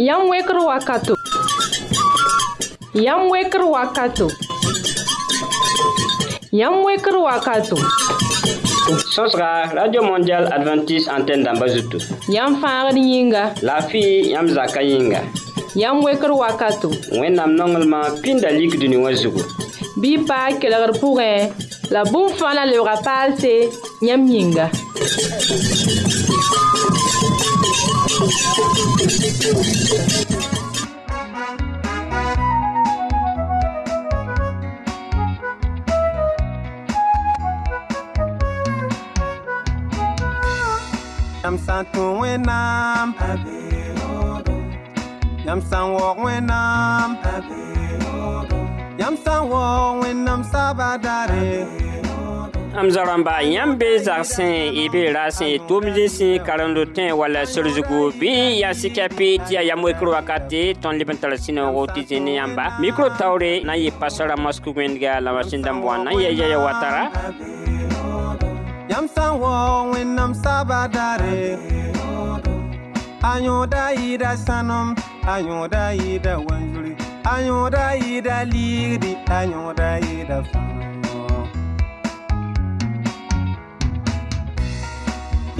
Yam wekr wakato. Yam wekr wakato. Yam wekr wakato. sõsga radio mondial adventiste antenne zutu Yam fãagd yĩnga. laafɩ yãmb zakã yĩnga Yam wekr wakato. wẽnnaam nonglmã pĩnda lik dũni wã zugu Bɩ y paag kelgr pʋgẽ la bũmb fãa la lebga paalse yãmb yĩnga. Yam san tun wẽnnaam Yam san waoog wẽnnaam Yam san waoog wẽnnaam sabadare. m za rãmba yãmb be zagsẽ y be raasẽ tʋʋm zĩsẽ karendo tẽ wala sorzugu bɩ yaa sikapɩ tɩ yaa yam wekr wakate tõnd leb n tara sũ-noogo tɩ zĩ ne yãmba mikro taoore na n yɩ pasara mosк wẽndga la masin dãmb wã na n ya yaya wa tara Yam san waoog wẽnnaam sabadare A yõoda yɩɩda sãnem A yõoda yɩɩda wanzuri A yõoda yɩɩda liigdi A yõoda yɩɩda fãa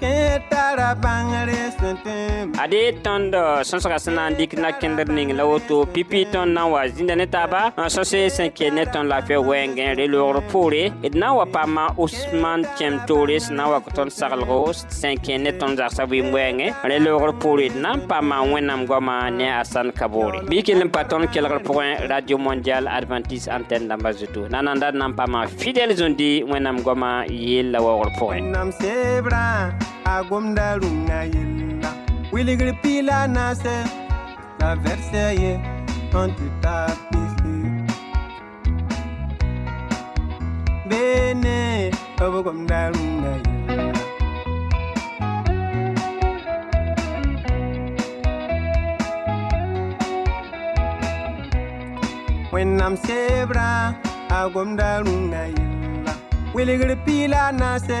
n ade tõnd sõsga sẽn na n dɩk nakẽndr ning la woto pipi tõnd na n wa zĩnda ne taaba tõnd laafɩ wɛɛngẽ re-loogr poore d na n wa paama osman kẽm toore sẽn na n wa tõnd saglgo sẽn ne tõnd zagsã wɛɛngẽ re-loogr poore d a radio mondial antenne dãmba zutu na d n paama fidɛl zũndi wẽnnaam la a gomda rũngã yella wilgr pila naase la vɛrsɛ ye tõnd tɩ ta pisi beene b gomda rũngã yella wẽnnaam sebrã a gomda rũngã yella wilgr pila naase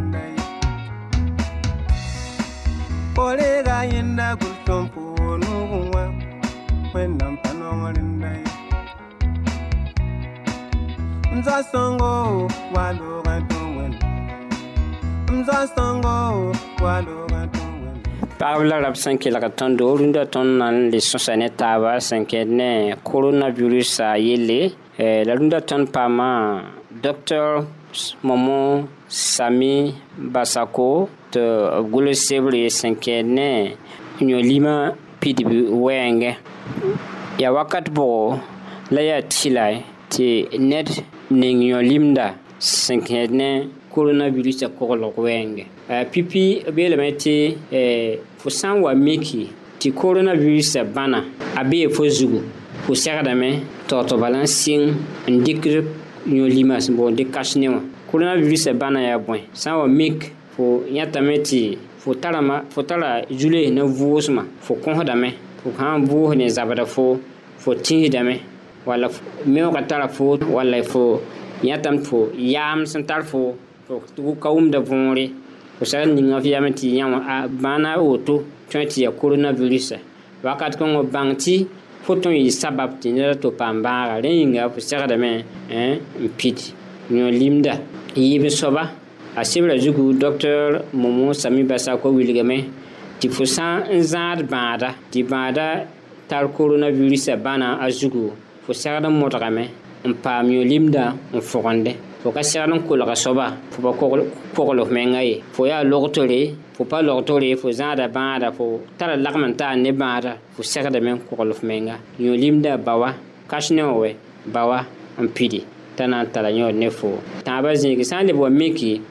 kolega yenda gultompu nugunwa kwenam panongolindaye mzasongo waloga tuwen mzasongo waloga tuwen paɣaba la rabi sẽn kelg tõndo rũndã tõnd na n le sõsa ne taaba sẽn kẽd ne koronavirus a yelle euh, la rũndã tõnd paamã dr momo sami basako. Tɩ b gʋls sebre sẽn kẽed ne yõ-lima pidb wɛɛngẽ yaa wakat bʋgo la yaa tɩla tɩ ned ning yõ-limda sẽn kẽed ne coronavirusã koglg wɛɛngẽ Eh, pipi b yeelame tɩ eh, fo sã n wa miki tɩ coronavirusã bãna a bee fo zugu fo segdame tɩ tɩ bala n sɩng n dɩkd yõ-lima sẽn boond dɩk kas ne wã coronavirusã bãna yaa bõe sã n wa mik fo yãtame tɩ fo tarama fo tara zule ne vʋʋsmã fo kõsdame fo sã n vʋʋs ne zabda fo fo tĩsdame walla meoogã tara fo walla fo yãtame fo yaam sẽn tar fo fo ka wʋmda võore fo sagd ninga f yame tɩ yã bãana woto tõe tɩ yaa wakat bãng tɩ fo tõe yɩ sabab tɩ neda to paam bãaga rẽ yĩnga fo segdame n pid yõ-limda yɩɩb soaba a sebra zugu dr momo sami basako wilgame tɩ fo sã n zãad bãada tɩ bãada tar coronavirusã bãna a zugu fo segd n modgame n paam yõ-limda n fogende fo ka segd n kolga soaba fo pa kogl f menga ye fo yaa logtore fo pa logtore fo zãada bãada fo tara lagm n taan ne bãada fo segdame n kogl f menga. Yõ limda ba wa kas ne wã wɛ ba wa n pidi t'a na n tara yõod ne fo. Tãabã zĩigi sã n leb wa miki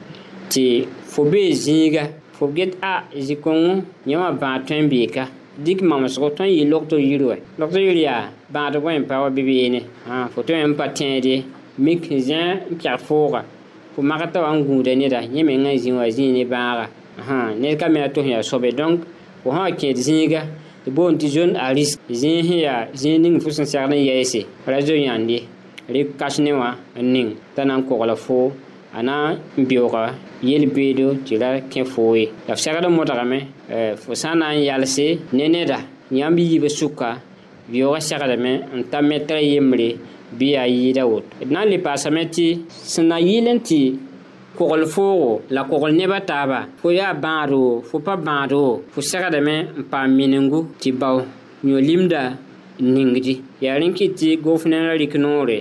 tɩ fo bee zĩiga fo get a zĩ-kõngo yẽ wã bãag tõe n beeka. Dik mamsgo tõe n yɩ logto yir wɛ. Logto yir yaa bãad bõe n pa wa fo tõe n pa tẽede mik zẽ n pɛg fooga. Fo magta wa n gũuda neda yẽ meng n zĩ wa zĩig ne bãaga ned ka me a tʋs yaa sobe donc fo sã wa kẽed zĩiga tɩ boond tɩ zon a risk. Zĩig sẽn yaa zĩig ning fo sẽn segd n yɛɛse ra zo kas ne wã n ning t'a na n kogla a na n beooga yel-beedo tɩ ra kẽ foo ye la f segd n modgame fo sã n na n yalse ne neda yãmb yiibã sʋka beoogã segdame n ta metra yembre bɩ yaa yɩɩda woto d na n le paasame tɩ sẽn na yɩl n tɩ kogl foogo la kogl nebã taaba fo yaa bãad wo fo pa bãad wo fo segdame n paam minengu tɩ bao yõ limda n ningdi. Yaa rẽ kɩt tɩ gofnẽnã rɩk noore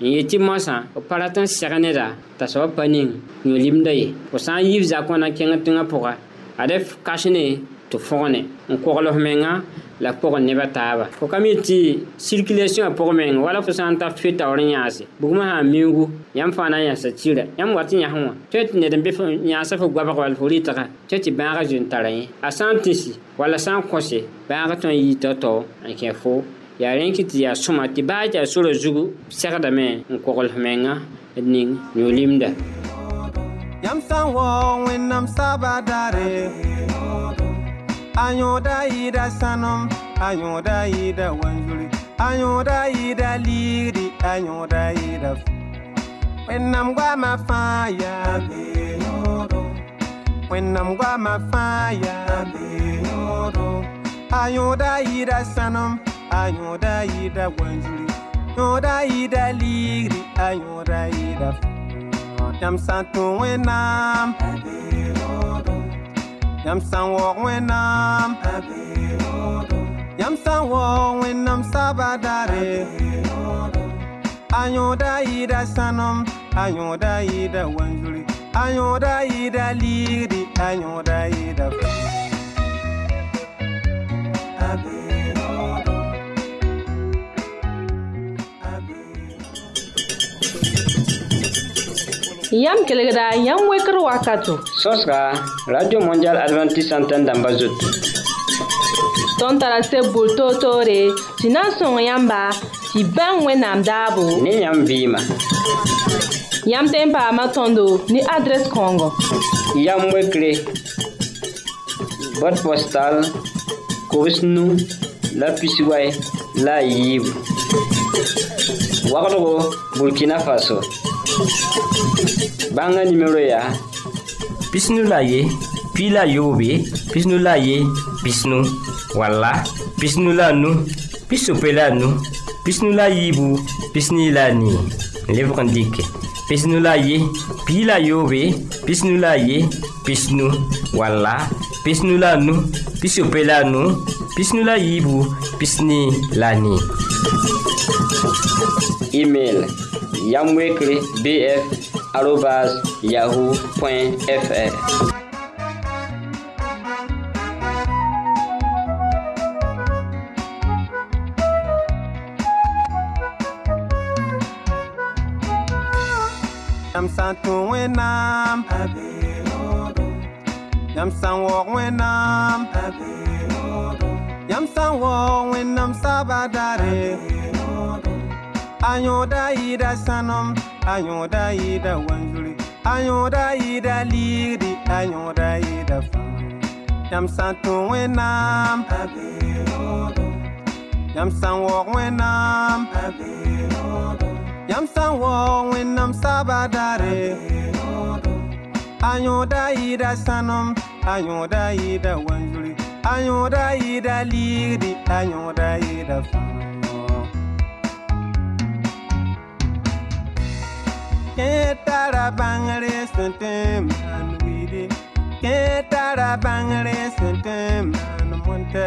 n yet tɩ mosã f pa rat n seg neda t'a soab pa ning yõ limda ye. Fo sã n yiib zakõna kẽng tẽngã pʋga ad f kas ne tɩ fõgne n kogl f menga la pʋgẽ nebã taaba fo ka mi tɩ circulation pʋg meng wala fo sã n tar fe taoor n yãase bugmã sã n miugu yãmb fãa na n yãsa tira. Yãmb wat n yãsẽ wã tõe tɩ ned n be yãasa fo goabg wall fo rɩtga tõe tɩ bãagã zoen tara yẽ a sã n tĩsi walla sã n kõse bãagã tõe n yɩ tao-tao n kẽ fo yaa rẽ kɩ tɩ yaa sõma tɩ baa tɩ a sorã zugu segdame n koglf menga d ning yõ limda Yam san wo wẽnnaam saaba daare a yõoda yɩɩda sãnem a yõoda yɩɩda wanzuri a yõoda yɩɩda liigri a yõoda yɩɩda wẽnnaam goamã fãa yaa wẽnnaam goamã fãa yaa a yõoda yɩɩda sãnem a yõoda yɩɩda wanzuri yõoda yɩɩda liigri a yõoda yɩɩda yam tũ wẽnnaam yam sã n waoog wẽnnaam yam sã n waoog wẽnnaam saaba daare a yõoda yɩɩda sãnem a yõoda yɩɩda wanzuri a Yam kelegda, yam wekr wakato. Sos ka, Radio Mondial Adventist Santen damba zotou. Ton tarase boul to to re, si nan son yamba, si ben we nam dabou. Ne yam vima. Yam tempa matondo, ni adres kongo. Yam wekre, bot postal, kowes nou, la pisiway, la yib. Wakro, Burkina Faso. Bãngã nimero yaa pisnu la ye pi la yoobe pisnu la ye pisnu walla pisnu la nu pisope la nu pisnu la yiibu pisni la nii lebg n dɩke pisnu la ye pi la yoobe pisnu la ye pisnu walla pisnu la nu pisope la nu pisnu la yiibu pisni la nii email yamwekre bf arobas yahoo fr Yam san wẽnnaam yam san waoog yam san waoog wẽnnaam saaba daare a yõoda yɩɩda sãnem a yõoda yɩɩda wanzuri a yõoda yɩɩda liigri a yõoda yɩɩda yam san tũ wẽnnaam yam san waoog wẽnnaam yam san waoog wẽnnaam saaba daare a yõoda yɩɩda sãnem a yõoda yɩɩda wanzuri a yõoda yɩɩda liigri a yõoda yɩɩda Kẽ tara n maan mõntɛ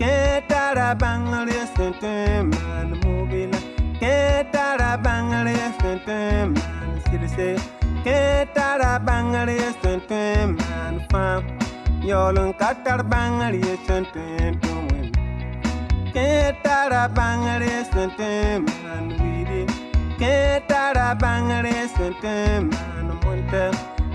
kẽ tara bãngre sẽn tõe n maan mobila kẽ tara bãngre sẽn tõe n maan silse ke tara bangare sun tun man fam yolun katar bangare sun tun tun win ke tara bangare sun tun man widi ke tara bangare sun tun man munta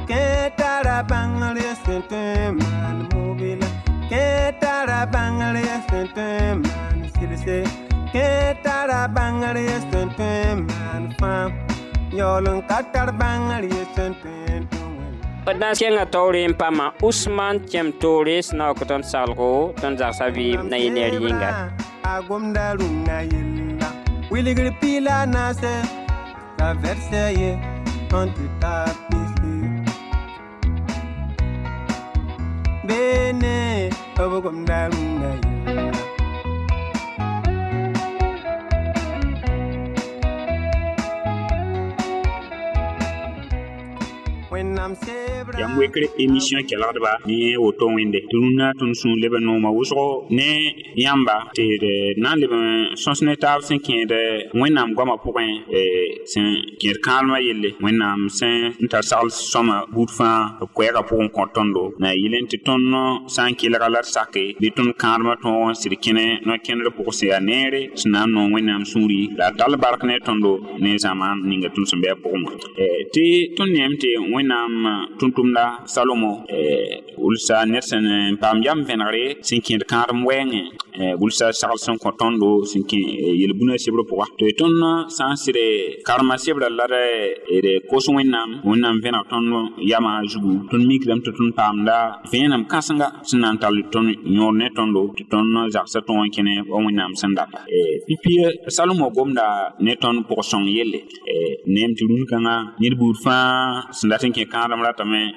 ke tara bangare sun tun man mobile ke tara bangare sun tun man silse ke tara bangare sun tun man fam yolun katar bangare sun tun tun d na n kenga taoore n paama usman tẽm toore sẽn na wa kõ tõnd saglgo tõnd zagsa vɩɩm na yɩ neer yĩnga a gomda rũnna yella wilgr piila naase la vɛrsɛ ye tõnd tɩ ta pisi beene b gomda yam wekre émission kelgdba ne woto wẽnde tɩ rũnnã tõnd sũur leb n nooma wʋsgo ne yãmba tɩ d na n leb n sõs ne taab sẽn kẽed wẽnnaam goamã pʋgẽ sẽn kẽed kãadmã yelle. Wẽnnaam sẽn n tar sagl sõma buud fãa b koɛɛgã pʋgẽ kõ tõndo na a yɩl tɩ tõnd sã n kelga la d sake bɩ tõnd kãadmã tõog n sɩd kẽne no-kẽndr pʋg sẽn yaa neere sẽn na n noog wẽnnaam sũuri la tall bark ne tõndo ne zãmaan ninga tõnd sẽn bɩ a pʋgẽ wã tɩ tõnd neem tɩ wẽnnaam salomo. Eh, wʋlsa ned sẽn paam yam vẽnegre sẽn kẽed kãadem wɛɛngẽ eh, wʋlsa sagl sẽn kõ tõndo sẽn kẽ yel-bũna sebr pʋga tɩ tõnd sã n sɩd karema sebrã la d kos wẽnnaam wẽnnaam vẽneg tõnd yamã zugu tõnd tɩ tõnd paamda vẽenem kãsenga sẽn na n tall tõnd ne tõndo tɩ tõnd zagsã tõog n salomo gomda ne tõnd pʋg-sõng yelle Eh, neem tɩ rũn-kãngã ned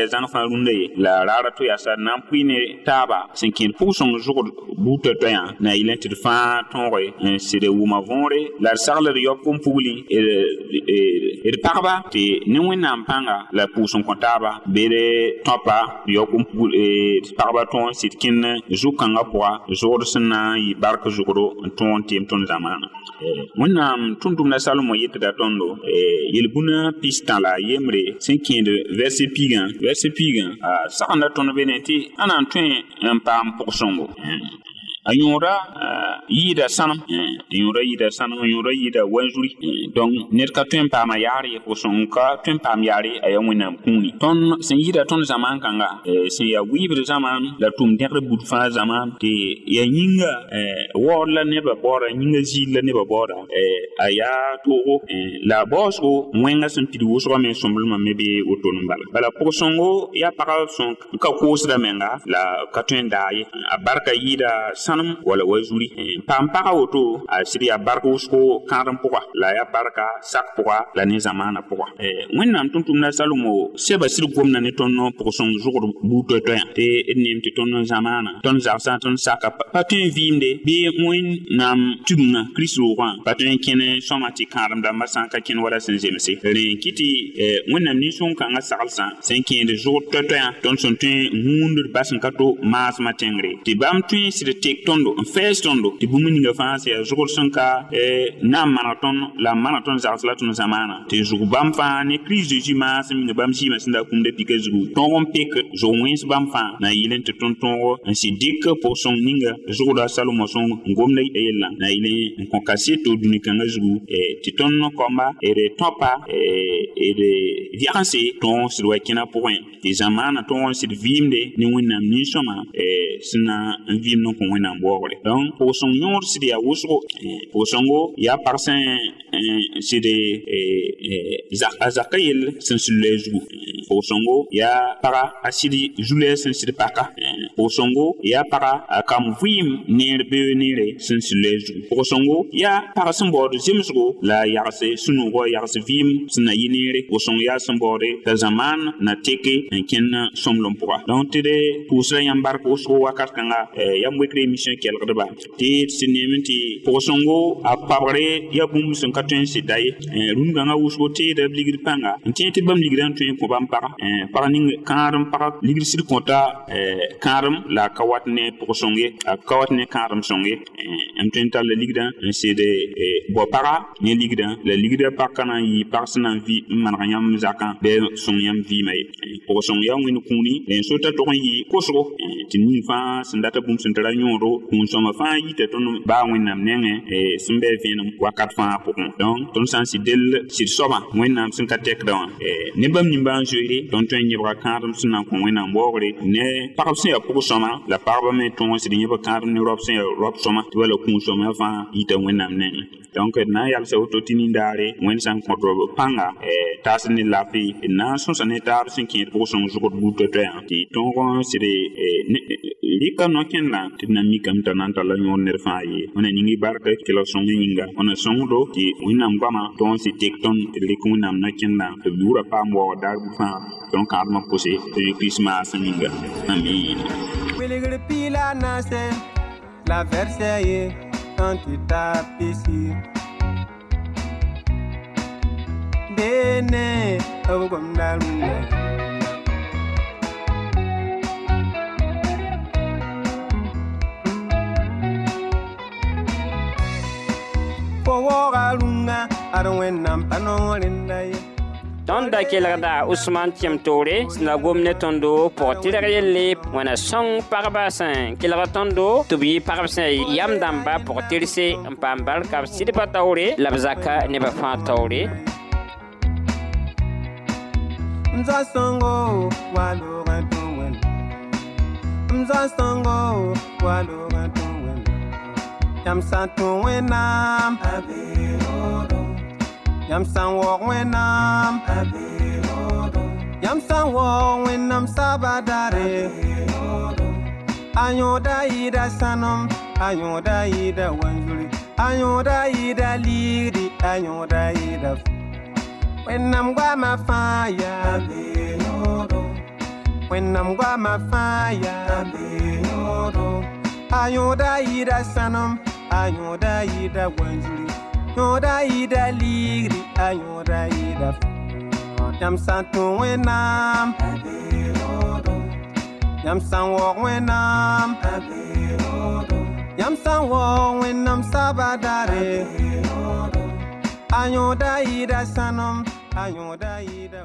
sɛɛ zãng fãa rũndã ye. La raara to yasa d na n pʋɩ ne taaba sẽn kẽed pʋg-sõng zʋgd wʋma võore la d sagl d yaob kom-pugli d la pʋʋs n kõ taaba bd tõpa d yaob kom-pugl d pagba n sɩd kẽnd zʋg-kãngã pʋga zʋgd sẽn na n yɩ bark zʋgdo n tõog n teem tõnd zamaana wẽnnaam tã la vɛrse pigã sagenda tõnd be ne tɩ a na n tõe n paam pʋg-sõngo a yõoda yɩɩda sãnem yõoda yɩɩda sãnem yõoda yɩɩda wanzuri donc ned ka tõe n paama yaar ye pʋg-sõng ka tõe n paam yaar a yaa wẽnnaam kũuni tõnd sẽn yɩɩda tõnd zãmaan kãnga sẽn yaa wɩɩbd zãmaan la tʋm dẽgd bud fãa zamaan tɩ yaa yĩnga waood la nebã baooda yĩnga ziil la nebã baooda a yaa toogo. La a baoosgo wẽngã sẽn pid wʋsgã me sõmblmã me bee woton n bala bala pʋg-sõngo yaa pagã sẽn ka koosda menga la ka tõe n daa ye a barka yɩɩda sãnem wala wa zuri paam pagã woto a sɩd yaa bark wʋsgo kãadem pʋga la yaa barka sak pʋga la ne zãmaanã pʋga wẽnnaam tʋm-tʋmda salomo sɛba sɩd gomda ne tõnd pʋg-sõng zʋgd buud toɛ-toɛyã tɩ d neem tɩ tõnd zãmaanã tõnd zagsã tõnd saka pa tõe n vɩɩmde bɩ wẽnnaam tugmã kirist roogã pa tõe n kẽne sõma tɩ kãadem dãmbã sã n ka kẽn wala sẽn zemse rẽ kɩ tɩ wẽnnaam nin-sõng-kãngã saglsã sẽn kẽed zʋgd toɛ-toɛyã tõnd sẽn tõe n wũundr bas n ka to maasmã tẽngre tɩ bãmb tõe sɩd tek tõndo n fɛɛs tõndo tɩ bũmb ninga fãa sẽn yaa sẽn ka na n la n maneg tõnd zags la tõnd zamaana tɩ zug bãmb fãa ne kirist zeezi maasem yĩnga bãmb sẽn da kũmda pika zugu tõog n pek zʋg wẽns bãmb fãa na yɩl n tɩ tõnd tõog n dɩk pʋg-sõng ninga zʋgda salomo sõng n gomda yellã na yɩl n kõ kaseto dũni-kãngã zugu tɩ tõnd kõmba d tõpa d yagse tõog sɩd wa kẽna pʋgẽ tɩ tõog n sɩd nin-sõma sẽn na n vɩɩmd n waoogre donc pʋg-sõng yõor sɩd yaa wʋsgo pʋg-sõngo yaa pag sẽn sɩd a zakã yell sẽn sũlla a zugu pʋg-sõngo yaa paga a sɩd zulɛɛ sẽn sɩd paka pʋg-sõngo yaa paga a kam vɩɩm neer beoog neere sẽn lɛɛ zugu pʋg-sõngo yaa pag sẽn baood zemsgo la a yagse sũ-nuugɔ yags vɩɩm sẽn na yɩ neere pʋg-sõng yaa sẽn baoode t'a zãmaan na teke n kẽnd sõmlem pʋga donc tɩ d pʋʋs la yãmb bark wʋsgo wakat kãnga yam wekr émission kelgdba tɩ sẽn neem tɩ pʋg-sõngo a pabgre yaa bũmb sẽn ka tõe n sɩda ye rũn-gãngã wʋsgo teeda b ligd pãnga n kẽ tɩ bãmb ligdã n tõe n kõ bãmb pag pag ning kãadem pag ligd sɩd kõta kãadem la a ka wat ne pʋg-sõng ye a ka wat ne kãadem sõng ye m tõe n tall ligdã n sɩd bao paga ne ligdã la ligdã pag ka na n yɩ pag sẽn na n vɩ n maneg yãmb zakã bɩ sõng yãmb vɩɩmã ye pʋg-sõng yaa wẽnd kũuni la n sota tog n yɩ kosgo tɩ ning fãa sẽn data bũmb sẽn tara yõodo kũun-sõma fãa yita tõnd baa wẽnnaam nengẽ sẽn bɩ vẽenem wakat fãa pʋgẽ donc tõnd sã n sɩd del sɩd soabã wẽnnaam sẽn ka tɛkda wã ne bãmb zoeere ne pagb sẽn la pagba me tõog sɩd kãadem ne raob sẽn yaa raob sõma tɩ wala kũun-sõma fãa yita wẽnnaam nengẽ donc d na n yalsa woto tɩ nindaare wẽnd sã n kõ tɩ pãnga taas ne lafɩ d na n mikame t'a na n tar la yõor ned fãa ye wẽna ning barka kelg sõng yĩnga wẽna sõngdo tɩ wẽnnaam goamã tõog n sɩd tek tõnd tɩ d rɩk wẽnnaam no-kẽndã tɩ b buurã paam waoog daar bʋ fãa tõnd kãadmã pʋse tɩ rɩ krismaas yĩnga amin wilgr piila naase la vɛrsɛ ye tõnd tɩ ta pisi beene b gomda rũnga wooga rũnga ad wẽnnaam pa ye. Tõnd da kelgda usman tɩm toore sẽn na gom ne tõndo pʋg tɩrg yelle wẽna sõng pagba sẽn kelg tõndo tɩ b yɩ pagb sẽn yam dãmba pʋg tɩrse n paam barka b sɩd pa taoore la b zaka nebã fãa taoore Mza songo wen. Mza songo Yam san tu wenam. Abe odo Yam san wok wenam. Abe odo Yam san wok wenam sabadare Abe odo Ayoda ida sanom Ayoda ida wanjuli Ayoda ida liri Ayoda ida I'm gwa my fire, when I'm gwa my fire, ayoda ida sanum, ayoda ida wanjuri, yoda ida liri, ayoda ida Yam santu when I'm, yam san walk when I'm, yam san walk when I'm sabadare. Ayoda ida sanum, ayoda ida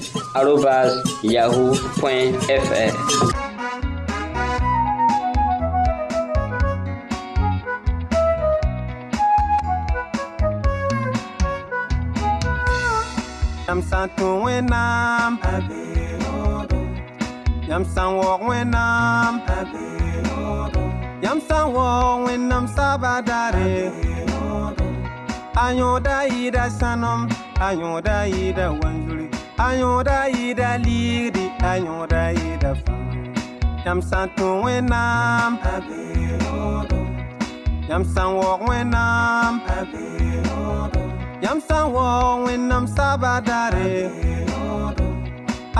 arobas yahoo fr Yam san tu wenam, yam san walk wenam, yam san walk wenam sabadare. Ayoda ida sanum, ayoda ida wanjuri, ayoda ida liri, ayoda ida fam. Yam san tu wenam, yam san walk wenam, Yam san wo wẽnnaam sabadare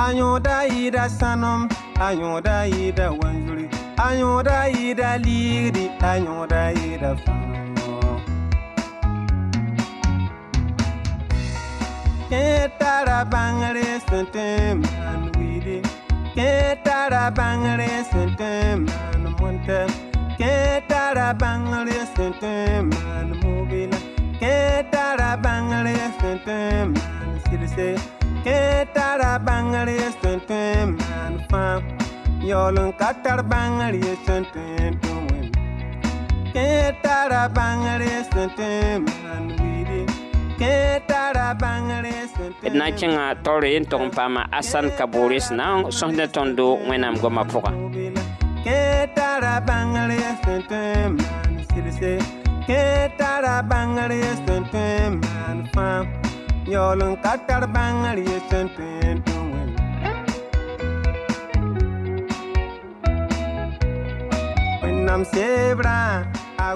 a yõoda yɩɩda sãnem a yõoda yɩɩda wanzuri a yõoda yɩɩda liigri tara bãngre sẽn tõe n maan wɩɩde kẽ tara bãngre sẽn tõe n maan mõntɛ kẽ tara bãngre sẽn tõe n maan mobɩla kẽ tara bãngre sẽn tõe n maan silse. Kẽ tara bãngre sẽn tõe n maan fãa yaool n ka tar bãngre sẽn tõe n tũ wẽn kẽ tara bãngre sẽn tõe n d na n kẽngã taoor yen tog n paama asan kabore sẽn na n sõsdã tõndo wẽnnaam goma pʋga a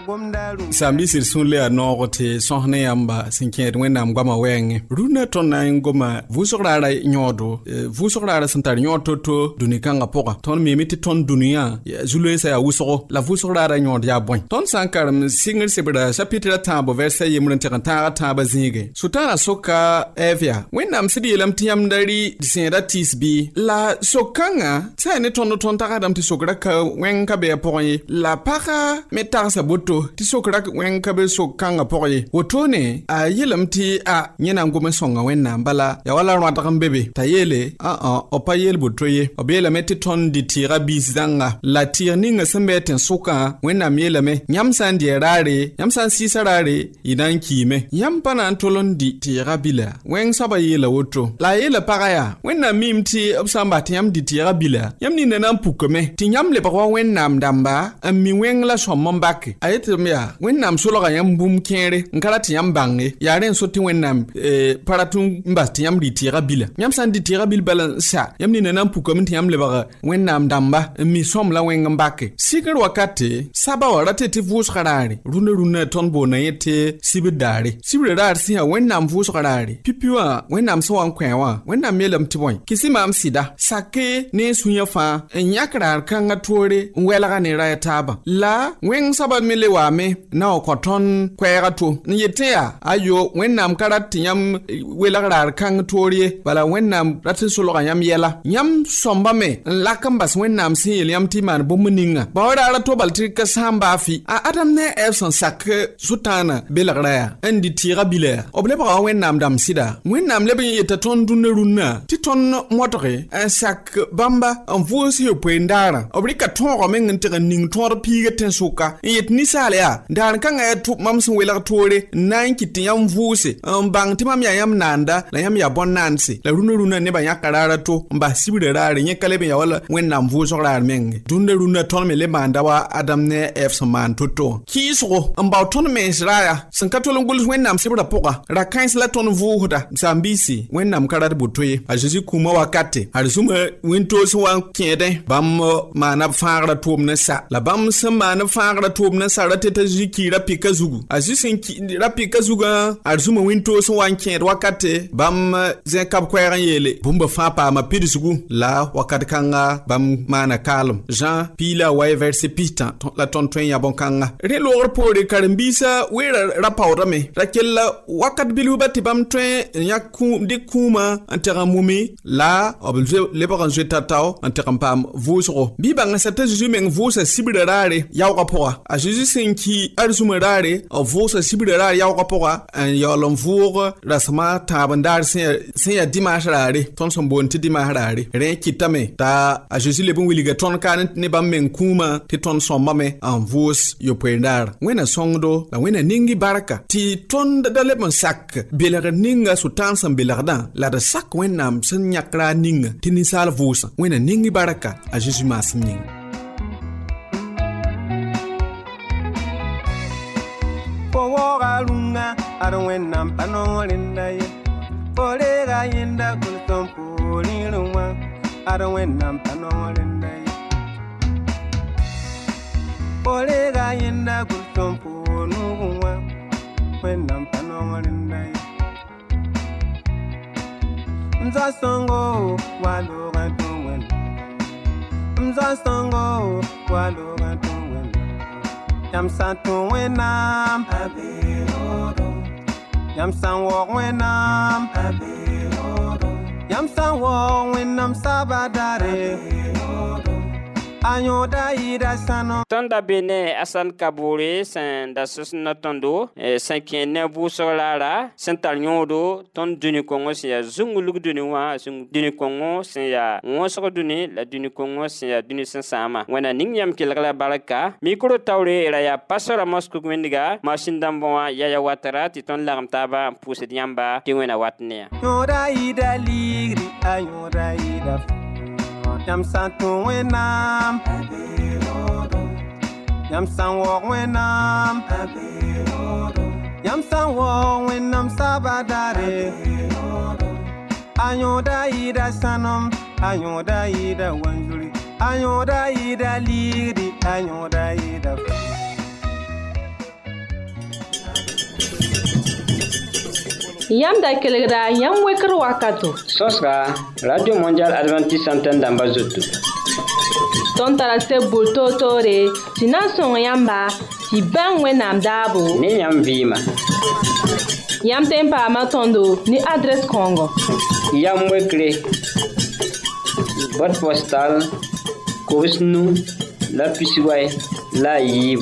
sãn-bisd sũur le yaa noog tɩ sõs ne yãmba sẽn kẽed wẽnnaam goamã wɛɛngẽ rũnã tõnd na n goma vʋʋsg raara yõodo eh, vʋʋsg raara sẽn tar yõod to-to dũni-kãngã pʋga tõnd meeme tɩ tõnd dũniyã zu-loeensã yaa wʋsgo la vʋʋsg raara yõod yaa bõe tõnd sã n karem sɩngr sebra chapitra tãabo vɛrsã yembr n teg n tãagã tãabã zĩige sʋtãanã soka ɛvya wẽnnaam sẽd yeelame tɩ yãmb da rɩ d sẽeda tɩɩs bɩ la sok-kãngã sã ya ne tõnd tõnd tagsdame tɩ sokra ka wẽng ka bɩa pʋgẽ ye la pagã me tagsa boto tɩ sokra wẽng ka be sok-kãngã pʋg ye wotone a yeelame tɩ a yẽ na n gom n sõnga wẽnnaam bala ya wala rõadg n be be. T'a yeele ã-ã b pa yeel boto ye. B yeelame tɩ tõnd dɩ tɩɩga biis zãnga la tɩɩg ninga sẽn be tɩ tẽn sʋkã wẽnnaam yeelame yãmb sã n dɩɛ raare yãmb sã n sɩɩsa raare y na n kiime yãmb pa na n tol n dɩ tɩɩga bila wẽng soabã yeela woto. La a yeela pagã yaa wẽnnaam miime tɩ b sã n bas tɩ yãmb dɩ tɩɩga bila. Yãmb ninda na n pukame tɩ yãmb lebg wa wẽnnaam dãmba n mi wẽng la sõm n bake a yetɩm yaa wẽnnaam solga yãmb bũmb kẽere n ka ra tɩ yãmb bãnge yaa rẽ n so tɩ wẽnnaam eh, pa rat n bas tɩ yãmb rɩ tɩɩga bila yãmb sã n dɩ tɩɩga bil bala n sa yãmb nina na n pukame tɩ yãmb lebg wẽnnaam dãmba n mi sõm la wẽng n bake sikr wakate saba wa rate tɩ vʋʋsga raare rũndã rũndã tõnd boona yẽ tɩ sibr daare sibrã raar sẽn yaa wẽnnaam vʋʋsga raare pipi wã wẽnnaam sẽn wa n kõ wã wẽnnaam yeelame tɩ bõe kɩsɩ maam sɩda sake ne n sũ-yã fãa n yãk raar kãngã toore n wɛlga ne ra ya taabã la wẽng soabã me le waame na wa kõ tõnd koɛɛgã to n yetẽ yaa ayo wẽnnaam ka rat tɩ yãmb eh, welg raar kãng toor ye bala wẽnnaam rat n solga yãmb yɛla yãmb sõmbame n lak n bas wẽnnaam sẽn yeel yãmb tɩ y maan bũmb ninga ba wa raara to bal tɩ ka sã n baa fɩ a adam ne a ɛb sẽn sak sʋɩtãanã belgrã yaa n dɩ tɩɩga bila yaa b lebga wa wẽnnaam dãmb sɩda wẽnnaam leb n yeta tõnd dũnã rũnnã tɩ tõnd modge n sak bãmba n vʋʋs yopoen daarã b rɩka tõoga meng n tɩg n ning tõod piigã tẽn-sʋka n yet ninsaal yaa daar kãngã yaa tʋ mam sẽn welg toore n na n kɩt tɩ yãmb vʋʋse n bãng tɩ mam yaa yãmb naanda la yãmb yaa bõn-naandse la rũnã rũnã nebã yãka raara to n bas sibrã raare yẽ ka leb n yaa wall wẽnnaam vʋʋsg raar menge. Dũndã rũnã tõnd me le maanda wa adam ne ɛɛb sẽn maan to-to. Kɩɩsgo n bao tõnd mens raaya sẽn ka tol n gʋls wẽnnaam sebrã pʋga ra-kãens la tõnd vʋʋsda saam-biisi wẽnnaam ka rat boto ye a zeezi kũumã wakate ad zũma wẽn-toos wa n kẽedẽ bãmb maana b fãagrã tʋʋm ne sa la bãmb sẽn maan b fãagrã tʋʋm ne sa ra tɩ t'a zĩ ki ra-pɩkã zugu. A zĩ sẽn ki ra-pɩkã zugã ad zũma wĩntoog sẽn wa n kẽed wakate bãmb zẽ-kab koɛɛg n yeele bũmba fãa paama pidsgu la wakat kãnga bãmb maana kaalem zã piila wa vɛrse pistã la tõnd tõe n yã bõn-kãngã rẽ loogr poore karen-biisã weera ra paoodame ra kell wakat bilfba tɩ bãmb tõe n yãk dɩk kũumã n teg n mumi la b lebg n zoe tao n teg n paam vʋʋsgo bɩ bãngsa t'a zeezi meng vʋʋsa sibrã raare yaoogã pʋga a zeezi sẽn ki arzũmã raare b vʋʋsa sibrã raar yaoogã pʋga n yaool n vʋʋg rasema tãab n daar sẽn yaa dimaas raare tõnd sẽn boond tɩ dimaas raare rẽ kɩtame t'a a zeezi leb n wilga tõnd kaan ne bãmb meng kũumã tɩ tõnd sõmbame n vʋʋs yopoen daar wẽna sõngdo la wẽna ningi barka tɩ tõnd da leb n sak belg ninga sʋɩtãan sẽn belgdã la d sak wẽnnaam sẽn yãk raa ninga tɩ ninsaal vʋʋsã wẽna ningi barka a zeezi maasem yĩng kalunga arwenam panolinda ye. Polega yenda kulton polilwa arwenam panolinda ye. Polega yenda kulton ponuwa wenam panolinda ye. Mzasongo waloga tuwen mzasongo waloga Yam Santo Wenam, Yam San Walk Wenam, Yam San Walk Wenam Sabadare. Ida Sano. tõnd da be ne asan kaboore sẽn da sõs na tõndo eh, sẽn kẽ ne vʋʋsg raara sẽn tar yõodo tõnd dũni-kõngo sẽn yaa zũngulg dũni wã dũni-kõngo sẽn yaa wõsg dũni la dũni-kõngo sẽn yaa dũni sẽn sãama wẽna ning yãmb kelg la barka mikro taoore ra yaa pasora moskug wẽndga masin dãmbẽ wã yaya watara tɩ tõnd lagem taaba n pʋʋsd yãmba tɩ wẽna wat ne Yam Santo Wenam. Yam San Walk Wenam. Yam San Walk Wenam Sabadare. Ayoda Ida Sanom. Ayoda Ida Wanjuri. Ayoda Ida Ligri, Ayoda Ida. Yam da kelegra, yam weker wakato. Sos ka, Radio Mondial Adventist Santen damba zotou. Ton tarase boul to to re, si nan son yamba, si ben we nam dabo. Ne yam vima. Yam ten pa matondo, ni adres kongo. Yam wekre, bot postal, kowes nou, la pisiway, la yib.